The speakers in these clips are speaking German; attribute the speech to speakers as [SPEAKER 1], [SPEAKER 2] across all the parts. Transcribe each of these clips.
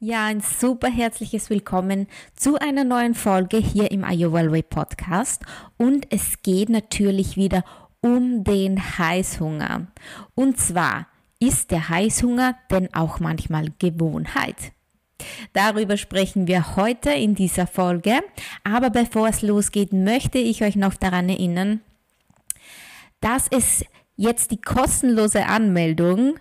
[SPEAKER 1] Ja, ein super herzliches Willkommen zu einer neuen Folge hier im Iowa Way Podcast. Und es geht natürlich wieder um den Heißhunger. Und zwar ist der Heißhunger denn auch manchmal Gewohnheit? Darüber sprechen wir heute in dieser Folge. Aber bevor es losgeht, möchte ich euch noch daran erinnern, dass es jetzt die kostenlose Anmeldung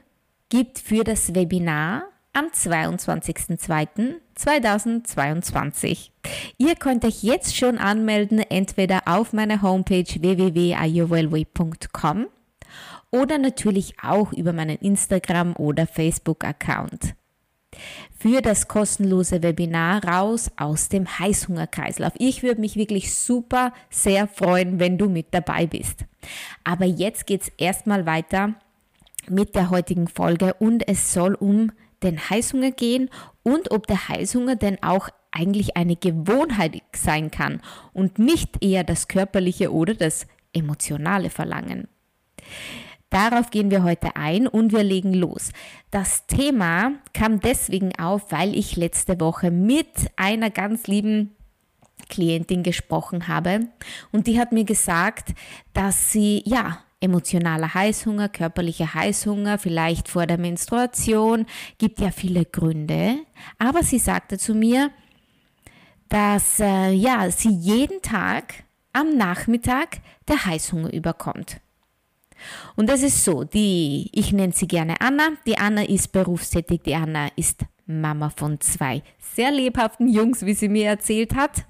[SPEAKER 1] gibt für das Webinar am 22.02.2022. Ihr könnt euch jetzt schon anmelden, entweder auf meiner Homepage www.ayurwellway.com oder natürlich auch über meinen Instagram- oder Facebook-Account. Für das kostenlose Webinar raus aus dem Heißhungerkreislauf. Ich würde mich wirklich super sehr freuen, wenn du mit dabei bist. Aber jetzt geht es erstmal weiter mit der heutigen Folge und es soll um den Heißhunger gehen und ob der Heißhunger denn auch eigentlich eine Gewohnheit sein kann und nicht eher das körperliche oder das emotionale Verlangen. Darauf gehen wir heute ein und wir legen los. Das Thema kam deswegen auf, weil ich letzte Woche mit einer ganz lieben Klientin gesprochen habe und die hat mir gesagt, dass sie ja emotionaler Heißhunger, körperlicher Heißhunger, vielleicht vor der Menstruation, gibt ja viele Gründe. Aber sie sagte zu mir, dass äh, ja, sie jeden Tag am Nachmittag der Heißhunger überkommt. Und das ist so, die, ich nenne sie gerne Anna. Die Anna ist berufstätig, die Anna ist Mama von zwei sehr lebhaften Jungs, wie sie mir erzählt hat.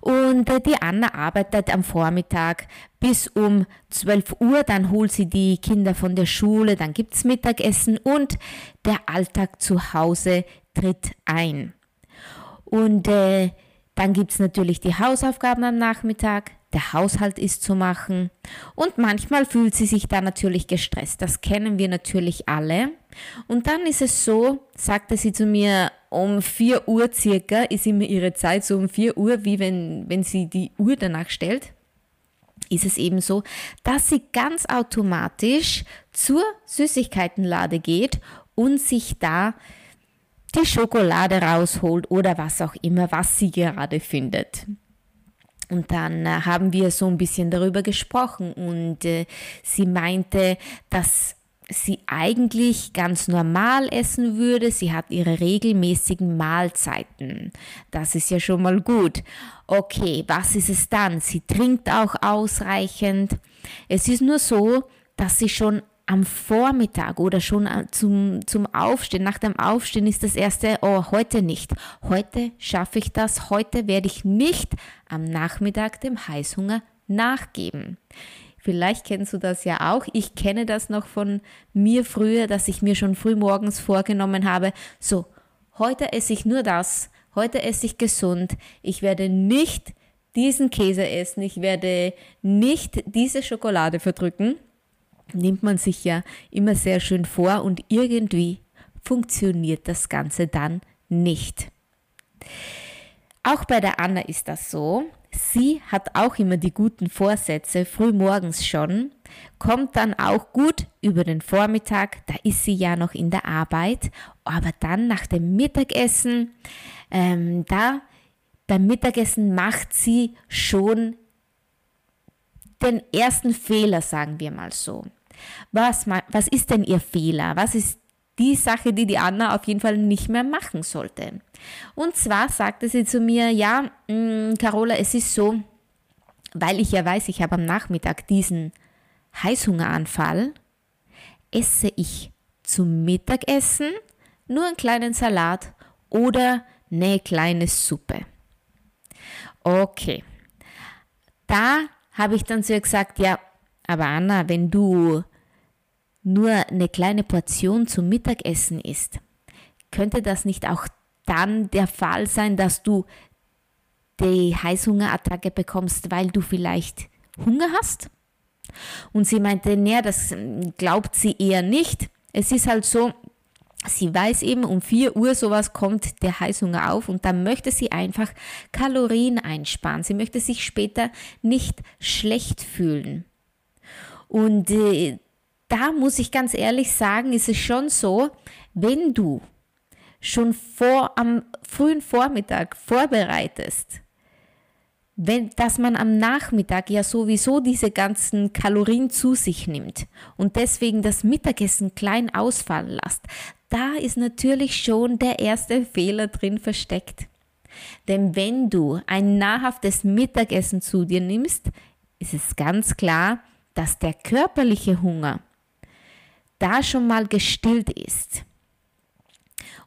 [SPEAKER 1] Und äh, die Anna arbeitet am Vormittag bis um 12 Uhr, dann holt sie die Kinder von der Schule, dann gibt es Mittagessen und der Alltag zu Hause tritt ein. Und äh, dann gibt es natürlich die Hausaufgaben am Nachmittag, der Haushalt ist zu machen und manchmal fühlt sie sich da natürlich gestresst. Das kennen wir natürlich alle. Und dann ist es so, sagte sie zu mir, um 4 Uhr circa ist immer ihre Zeit, so um 4 Uhr, wie wenn, wenn sie die Uhr danach stellt, ist es eben so, dass sie ganz automatisch zur Süßigkeitenlade geht und sich da die Schokolade rausholt oder was auch immer, was sie gerade findet. Und dann äh, haben wir so ein bisschen darüber gesprochen und äh, sie meinte, dass sie eigentlich ganz normal essen würde. Sie hat ihre regelmäßigen Mahlzeiten. Das ist ja schon mal gut. Okay, was ist es dann? Sie trinkt auch ausreichend. Es ist nur so, dass sie schon am Vormittag oder schon zum, zum Aufstehen, nach dem Aufstehen ist das erste, oh, heute nicht. Heute schaffe ich das. Heute werde ich nicht am Nachmittag dem Heißhunger nachgeben. Vielleicht kennst du das ja auch. Ich kenne das noch von mir früher, dass ich mir schon früh morgens vorgenommen habe, so, heute esse ich nur das, heute esse ich gesund, ich werde nicht diesen Käse essen, ich werde nicht diese Schokolade verdrücken nimmt man sich ja immer sehr schön vor und irgendwie funktioniert das Ganze dann nicht. Auch bei der Anna ist das so. Sie hat auch immer die guten Vorsätze, früh morgens schon, kommt dann auch gut über den Vormittag, da ist sie ja noch in der Arbeit, aber dann nach dem Mittagessen, ähm, da beim Mittagessen macht sie schon den ersten Fehler, sagen wir mal so. Was, was ist denn ihr Fehler? Was ist die Sache, die die Anna auf jeden Fall nicht mehr machen sollte? Und zwar sagte sie zu mir, ja, mh, mm, Carola, es ist so, weil ich ja weiß, ich habe am Nachmittag diesen Heißhungeranfall, esse ich zum Mittagessen nur einen kleinen Salat oder eine kleine Suppe. Okay. Da habe ich dann zu ihr gesagt, ja, aber Anna, wenn du nur eine kleine Portion zum Mittagessen isst, könnte das nicht auch dann der Fall sein, dass du die Heißhungerattacke bekommst, weil du vielleicht Hunger hast? Und sie meinte, naja, das glaubt sie eher nicht. Es ist halt so, sie weiß eben, um 4 Uhr sowas kommt der Heißhunger auf und dann möchte sie einfach Kalorien einsparen. Sie möchte sich später nicht schlecht fühlen. Und äh, da muss ich ganz ehrlich sagen, ist es schon so, wenn du schon vor am frühen Vormittag vorbereitest, wenn, dass man am Nachmittag ja sowieso diese ganzen Kalorien zu sich nimmt und deswegen das Mittagessen klein ausfallen lässt, da ist natürlich schon der erste Fehler drin versteckt. Denn wenn du ein nahrhaftes Mittagessen zu dir nimmst, ist es ganz klar, dass der körperliche Hunger da schon mal gestillt ist.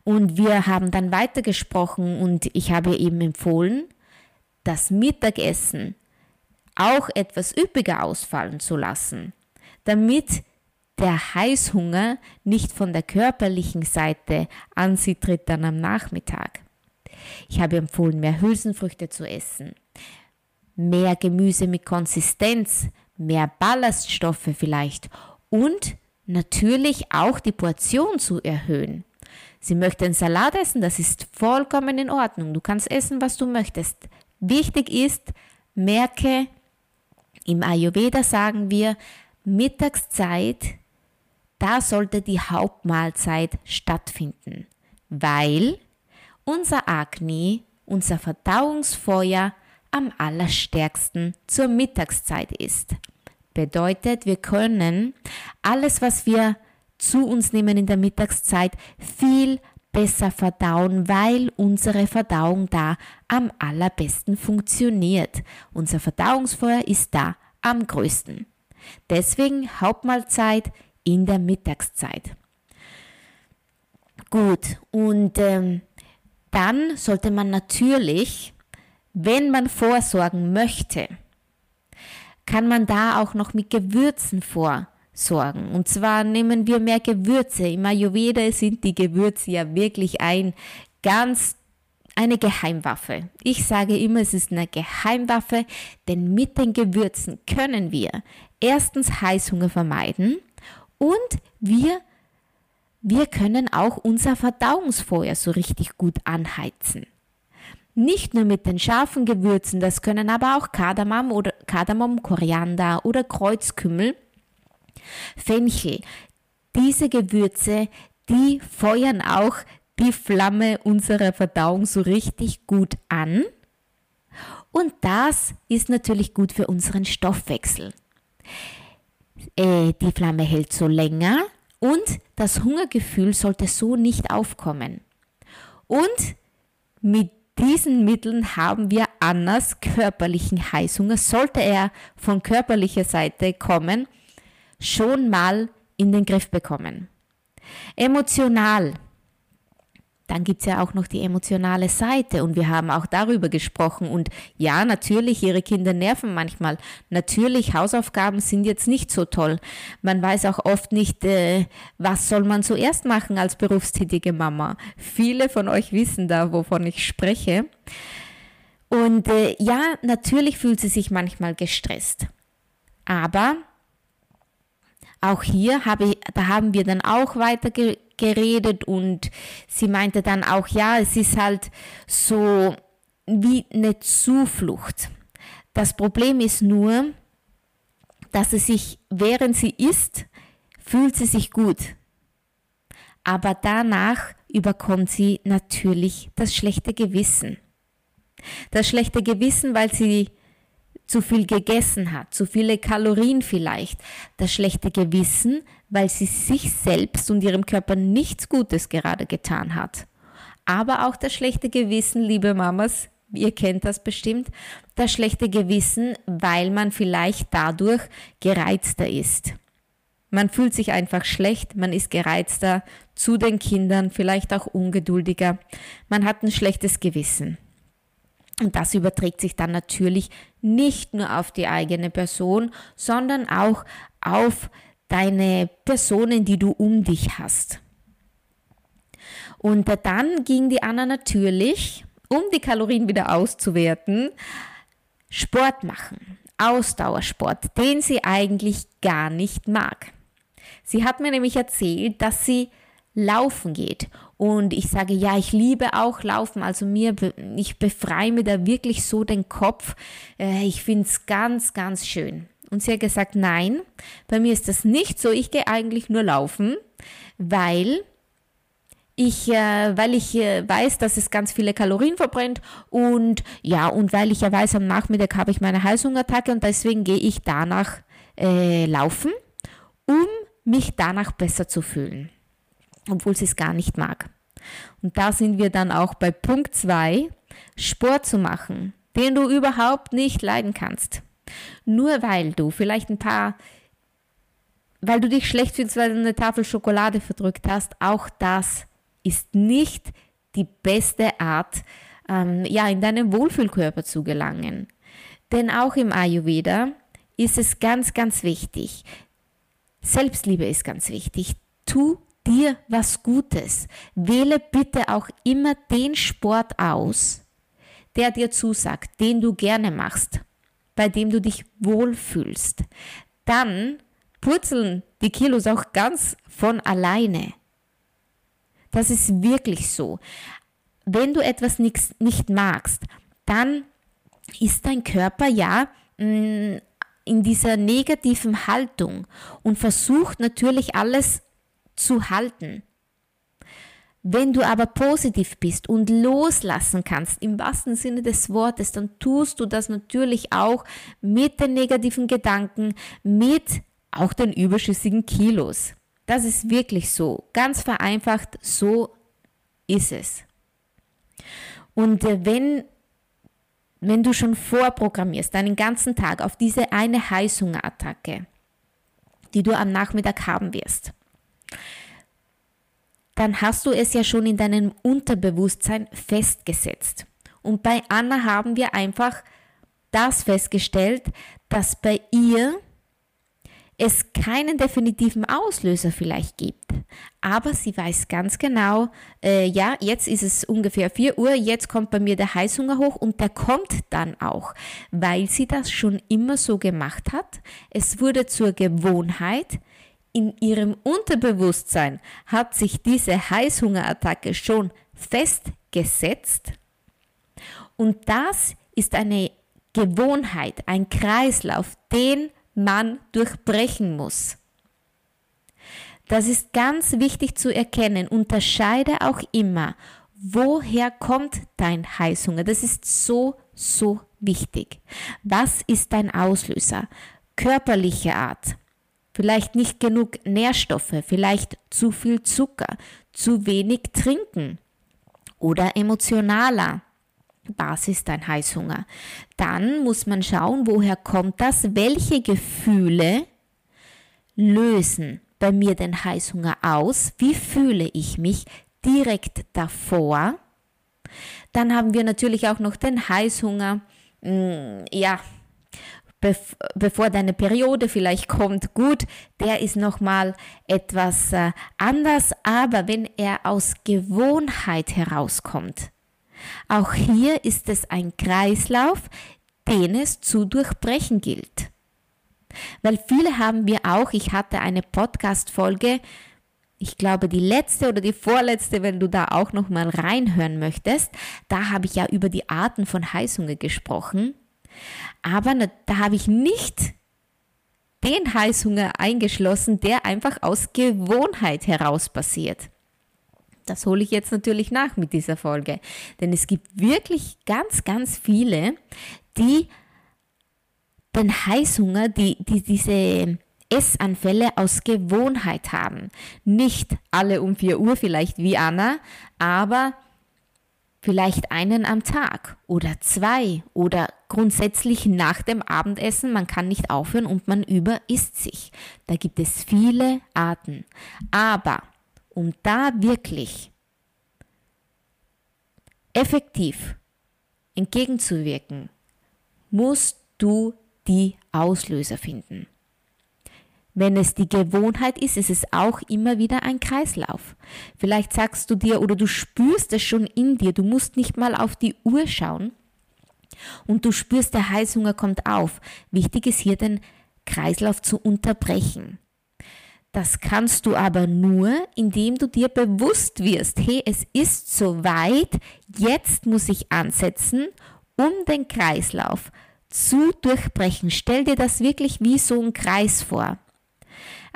[SPEAKER 1] Und wir haben dann weitergesprochen und ich habe eben empfohlen, das Mittagessen auch etwas üppiger ausfallen zu lassen, damit der Heißhunger nicht von der körperlichen Seite an sie tritt dann am Nachmittag. Ich habe empfohlen, mehr Hülsenfrüchte zu essen, mehr Gemüse mit Konsistenz, mehr Ballaststoffe vielleicht und natürlich auch die Portion zu erhöhen. Sie möchte einen Salat essen, das ist vollkommen in Ordnung. Du kannst essen, was du möchtest. Wichtig ist, merke, im Ayurveda sagen wir, Mittagszeit, da sollte die Hauptmahlzeit stattfinden, weil unser Agni, unser Verdauungsfeuer am allerstärksten zur Mittagszeit ist. Bedeutet, wir können alles, was wir zu uns nehmen in der Mittagszeit, viel besser verdauen, weil unsere Verdauung da am allerbesten funktioniert. Unser Verdauungsfeuer ist da am größten. Deswegen Hauptmahlzeit in der Mittagszeit. Gut, und ähm, dann sollte man natürlich, wenn man vorsorgen möchte, kann man da auch noch mit Gewürzen vor sorgen. Und zwar nehmen wir mehr Gewürze. Im Ayurveda sind die Gewürze ja wirklich ein ganz eine Geheimwaffe. Ich sage immer, es ist eine Geheimwaffe, denn mit den Gewürzen können wir erstens Heißhunger vermeiden und wir, wir können auch unser Verdauungsfeuer so richtig gut anheizen. Nicht nur mit den scharfen Gewürzen, das können aber auch Kardamom oder Kardamom, Koriander oder Kreuzkümmel Fenchel. Diese Gewürze, die feuern auch die Flamme unserer Verdauung so richtig gut an. Und das ist natürlich gut für unseren Stoffwechsel. Äh, die Flamme hält so länger und das Hungergefühl sollte so nicht aufkommen. Und mit diesen Mitteln haben wir Annas körperlichen Heißhunger, sollte er von körperlicher Seite kommen, schon mal in den Griff bekommen. Emotional. Dann gibt es ja auch noch die emotionale Seite und wir haben auch darüber gesprochen. Und ja, natürlich, ihre Kinder nerven manchmal. Natürlich, Hausaufgaben sind jetzt nicht so toll. Man weiß auch oft nicht, äh, was soll man zuerst machen als berufstätige Mama. Viele von euch wissen da, wovon ich spreche. Und äh, ja, natürlich fühlt sie sich manchmal gestresst. Aber auch hier habe ich, da haben wir dann auch weiter geredet und sie meinte dann auch, ja, es ist halt so wie eine Zuflucht. Das Problem ist nur, dass sie sich, während sie isst, fühlt sie sich gut. Aber danach überkommt sie natürlich das schlechte Gewissen. Das schlechte Gewissen, weil sie zu viel gegessen hat, zu viele Kalorien vielleicht, das schlechte Gewissen, weil sie sich selbst und ihrem Körper nichts Gutes gerade getan hat. Aber auch das schlechte Gewissen, liebe Mamas, ihr kennt das bestimmt, das schlechte Gewissen, weil man vielleicht dadurch gereizter ist. Man fühlt sich einfach schlecht, man ist gereizter zu den Kindern, vielleicht auch ungeduldiger, man hat ein schlechtes Gewissen. Und das überträgt sich dann natürlich nicht nur auf die eigene Person, sondern auch auf deine Personen, die du um dich hast. Und dann ging die Anna natürlich um die Kalorien wieder auszuwerten, Sport machen. Ausdauersport, den sie eigentlich gar nicht mag. Sie hat mir nämlich erzählt, dass sie laufen geht. Und ich sage, ja, ich liebe auch Laufen. Also mir, ich befreie mir da wirklich so den Kopf. Äh, ich finde es ganz, ganz schön. Und sie hat gesagt, nein, bei mir ist das nicht so. Ich gehe eigentlich nur laufen, weil ich, äh, weil ich äh, weiß, dass es ganz viele Kalorien verbrennt und ja, und weil ich ja weiß, am Nachmittag habe ich meine Heißhungerattacke und deswegen gehe ich danach äh, laufen, um mich danach besser zu fühlen, obwohl sie es gar nicht mag. Und da sind wir dann auch bei Punkt 2, Sport zu machen, den du überhaupt nicht leiden kannst. Nur weil du vielleicht ein paar, weil du dich schlecht fühlst, weil du eine Tafel Schokolade verdrückt hast, auch das ist nicht die beste Art, ähm, ja, in deinen Wohlfühlkörper zu gelangen. Denn auch im Ayurveda ist es ganz, ganz wichtig. Selbstliebe ist ganz wichtig. Tu dir was Gutes. Wähle bitte auch immer den Sport aus, der dir zusagt, den du gerne machst, bei dem du dich wohlfühlst. Dann purzeln die Kilos auch ganz von alleine. Das ist wirklich so. Wenn du etwas nicht, nicht magst, dann ist dein Körper ja mm, in dieser negativen Haltung und versucht natürlich alles zu halten. Wenn du aber positiv bist und loslassen kannst, im wahrsten Sinne des Wortes, dann tust du das natürlich auch mit den negativen Gedanken, mit auch den überschüssigen Kilos. Das ist wirklich so. Ganz vereinfacht, so ist es. Und äh, wenn, wenn du schon vorprogrammierst, deinen ganzen Tag auf diese eine Heißhungerattacke, die du am Nachmittag haben wirst, dann hast du es ja schon in deinem Unterbewusstsein festgesetzt. Und bei Anna haben wir einfach das festgestellt, dass bei ihr es keinen definitiven Auslöser vielleicht gibt. Aber sie weiß ganz genau, äh, ja, jetzt ist es ungefähr 4 Uhr, jetzt kommt bei mir der Heißhunger hoch und der kommt dann auch, weil sie das schon immer so gemacht hat. Es wurde zur Gewohnheit. In ihrem Unterbewusstsein hat sich diese Heißhungerattacke schon festgesetzt. Und das ist eine Gewohnheit, ein Kreislauf, den man durchbrechen muss. Das ist ganz wichtig zu erkennen. Unterscheide auch immer, woher kommt dein Heißhunger. Das ist so, so wichtig. Was ist dein Auslöser? Körperliche Art. Vielleicht nicht genug Nährstoffe, vielleicht zu viel Zucker, zu wenig Trinken oder emotionaler Basis dein Heißhunger. Dann muss man schauen, woher kommt das, welche Gefühle lösen bei mir den Heißhunger aus, wie fühle ich mich direkt davor. Dann haben wir natürlich auch noch den Heißhunger, mm, ja, bevor deine Periode vielleicht kommt, gut, der ist nochmal etwas äh, anders, aber wenn er aus Gewohnheit herauskommt, auch hier ist es ein Kreislauf, den es zu durchbrechen gilt. Weil viele haben wir auch, ich hatte eine Podcast-Folge, ich glaube die letzte oder die vorletzte, wenn du da auch noch mal reinhören möchtest, da habe ich ja über die Arten von Heißhunger gesprochen. Aber da habe ich nicht den Heißhunger eingeschlossen, der einfach aus Gewohnheit heraus passiert. Das hole ich jetzt natürlich nach mit dieser Folge. Denn es gibt wirklich ganz, ganz viele, die den Heißhunger, die, die diese Essanfälle aus Gewohnheit haben. Nicht alle um 4 Uhr vielleicht wie Anna, aber vielleicht einen am Tag oder zwei oder grundsätzlich nach dem Abendessen. Man kann nicht aufhören und man überisst sich. Da gibt es viele Arten. Aber um da wirklich effektiv entgegenzuwirken, musst du die Auslöser finden. Wenn es die Gewohnheit ist, ist es auch immer wieder ein Kreislauf. Vielleicht sagst du dir oder du spürst es schon in dir, du musst nicht mal auf die Uhr schauen und du spürst, der Heißhunger kommt auf. Wichtig ist hier den Kreislauf zu unterbrechen. Das kannst du aber nur, indem du dir bewusst wirst, hey, es ist soweit, jetzt muss ich ansetzen, um den Kreislauf zu durchbrechen. Stell dir das wirklich wie so ein Kreis vor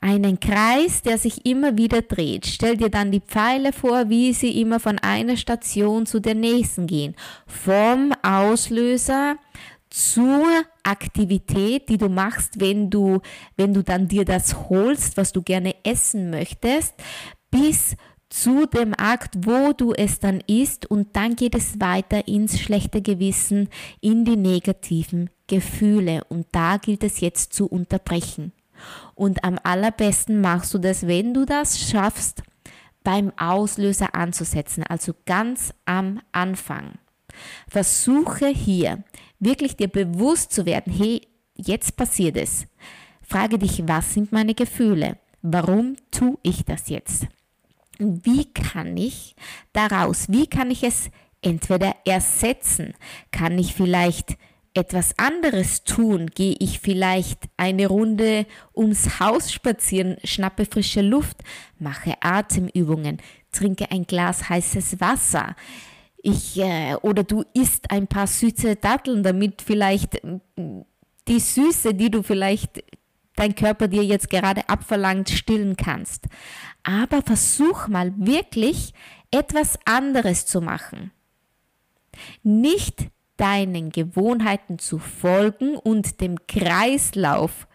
[SPEAKER 1] einen Kreis, der sich immer wieder dreht. Stell dir dann die Pfeile vor, wie sie immer von einer Station zu der nächsten gehen. Vom Auslöser zur Aktivität, die du machst, wenn du, wenn du dann dir das holst, was du gerne essen möchtest, bis zu dem Akt, wo du es dann isst und dann geht es weiter ins schlechte Gewissen, in die negativen Gefühle und da gilt es jetzt zu unterbrechen. Und am allerbesten machst du das, wenn du das schaffst, beim Auslöser anzusetzen, also ganz am Anfang. Versuche hier wirklich dir bewusst zu werden, hey, jetzt passiert es. Frage dich, was sind meine Gefühle? Warum tue ich das jetzt? Wie kann ich daraus, wie kann ich es entweder ersetzen? Kann ich vielleicht etwas anderes tun? Gehe ich vielleicht eine Runde ums Haus spazieren, schnappe frische Luft, mache Atemübungen, trinke ein Glas heißes Wasser? Ich, äh, oder du isst ein paar süße Datteln, damit vielleicht mm, die Süße, die du vielleicht dein Körper dir jetzt gerade abverlangt, stillen kannst. Aber versuch mal wirklich etwas anderes zu machen. Nicht deinen Gewohnheiten zu folgen und dem Kreislauf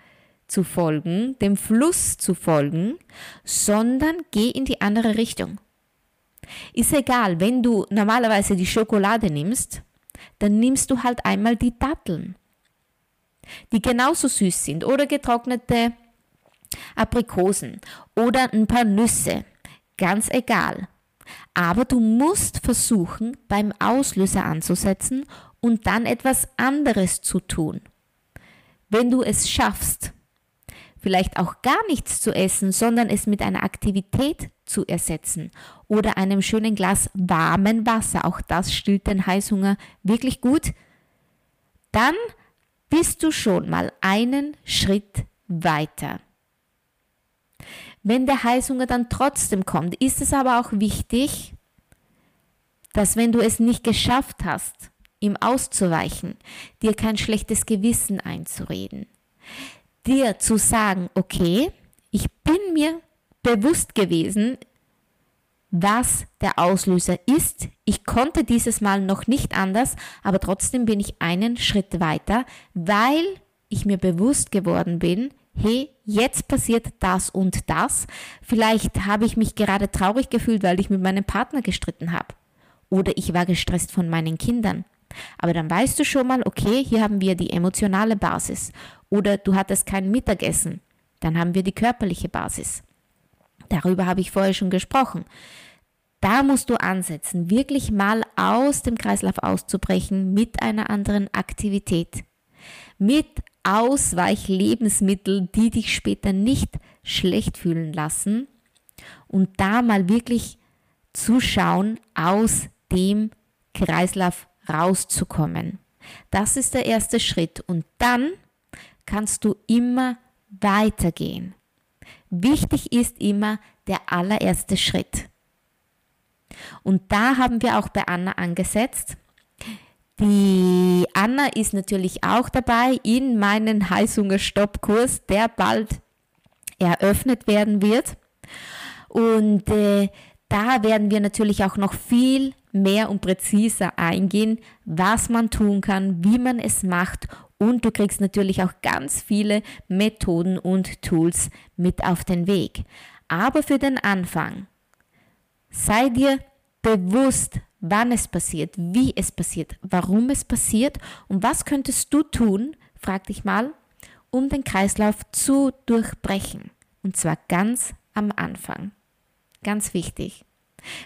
[SPEAKER 1] zu folgen, dem Fluss zu folgen, sondern geh in die andere Richtung. Ist egal, wenn du normalerweise die Schokolade nimmst, dann nimmst du halt einmal die Datteln, die genauso süß sind oder getrocknete Aprikosen oder ein paar Nüsse, ganz egal. Aber du musst versuchen, beim Auslöser anzusetzen und dann etwas anderes zu tun. Wenn du es schaffst, vielleicht auch gar nichts zu essen, sondern es mit einer Aktivität zu ersetzen oder einem schönen Glas warmen Wasser, auch das stillt den Heißhunger wirklich gut, dann bist du schon mal einen Schritt weiter. Wenn der Heißhunger dann trotzdem kommt, ist es aber auch wichtig, dass wenn du es nicht geschafft hast, ihm auszuweichen, dir kein schlechtes Gewissen einzureden, dir zu sagen, okay, ich bin mir bewusst gewesen, was der Auslöser ist. Ich konnte dieses Mal noch nicht anders, aber trotzdem bin ich einen Schritt weiter, weil ich mir bewusst geworden bin, hey, jetzt passiert das und das. Vielleicht habe ich mich gerade traurig gefühlt, weil ich mit meinem Partner gestritten habe. Oder ich war gestresst von meinen Kindern. Aber dann weißt du schon mal, okay, hier haben wir die emotionale Basis. Oder du hattest kein Mittagessen. Dann haben wir die körperliche Basis. Darüber habe ich vorher schon gesprochen. Da musst du ansetzen, wirklich mal aus dem Kreislauf auszubrechen mit einer anderen Aktivität. Mit Ausweichlebensmitteln, die dich später nicht schlecht fühlen lassen. Und da mal wirklich zuschauen aus dem Kreislauf rauszukommen. Das ist der erste Schritt. Und dann kannst du immer weitergehen. Wichtig ist immer der allererste Schritt. Und da haben wir auch bei Anna angesetzt. Die Anna ist natürlich auch dabei in meinen Heißhungerstoppkurs, der bald eröffnet werden wird. Und äh, da werden wir natürlich auch noch viel mehr und präziser eingehen, was man tun kann, wie man es macht und du kriegst natürlich auch ganz viele Methoden und Tools mit auf den Weg. Aber für den Anfang sei dir bewusst, wann es passiert, wie es passiert, warum es passiert und was könntest du tun, frag dich mal, um den Kreislauf zu durchbrechen. Und zwar ganz am Anfang. Ganz wichtig.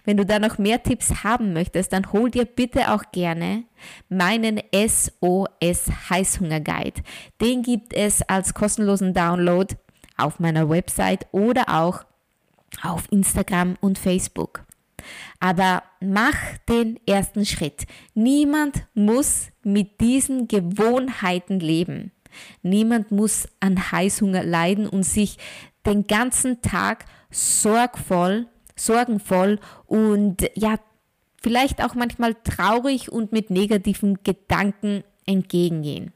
[SPEAKER 1] Wenn du da noch mehr Tipps haben möchtest, dann hol dir bitte auch gerne meinen SOS Heißhunger Guide. Den gibt es als kostenlosen Download auf meiner Website oder auch auf Instagram und Facebook. Aber mach den ersten Schritt. Niemand muss mit diesen Gewohnheiten leben. Niemand muss an Heißhunger leiden und sich den ganzen Tag sorgvoll, sorgenvoll und ja, vielleicht auch manchmal traurig und mit negativen Gedanken entgegengehen.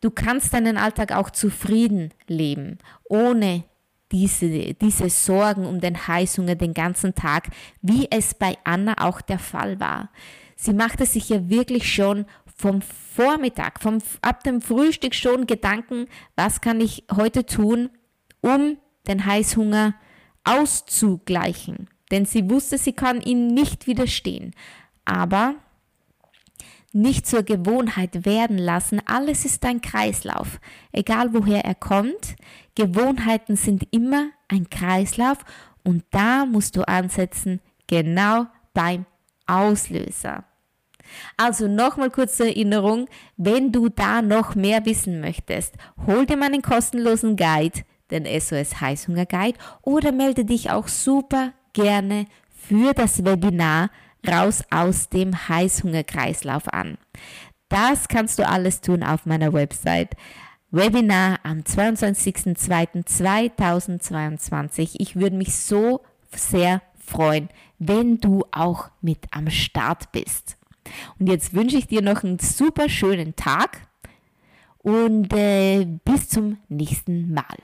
[SPEAKER 1] Du kannst deinen Alltag auch zufrieden leben, ohne diese, diese Sorgen um den Heißhunger den ganzen Tag, wie es bei Anna auch der Fall war. Sie machte sich ja wirklich schon vom Vormittag, vom, ab dem Frühstück schon Gedanken, was kann ich heute tun, um den Heißhunger auszugleichen. Denn sie wusste, sie kann ihm nicht widerstehen. Aber nicht zur Gewohnheit werden lassen. Alles ist ein Kreislauf, egal woher er kommt. Gewohnheiten sind immer ein Kreislauf und da musst du ansetzen, genau beim Auslöser. Also nochmal kurz zur Erinnerung, wenn du da noch mehr wissen möchtest, hol dir meinen kostenlosen Guide, den SOS Heißhunger Guide, oder melde dich auch super gerne für das Webinar raus aus dem Heißhungerkreislauf an. Das kannst du alles tun auf meiner Website. Webinar am 22.02.2022. Ich würde mich so sehr freuen, wenn du auch mit am Start bist. Und jetzt wünsche ich dir noch einen super schönen Tag und äh, bis zum nächsten Mal.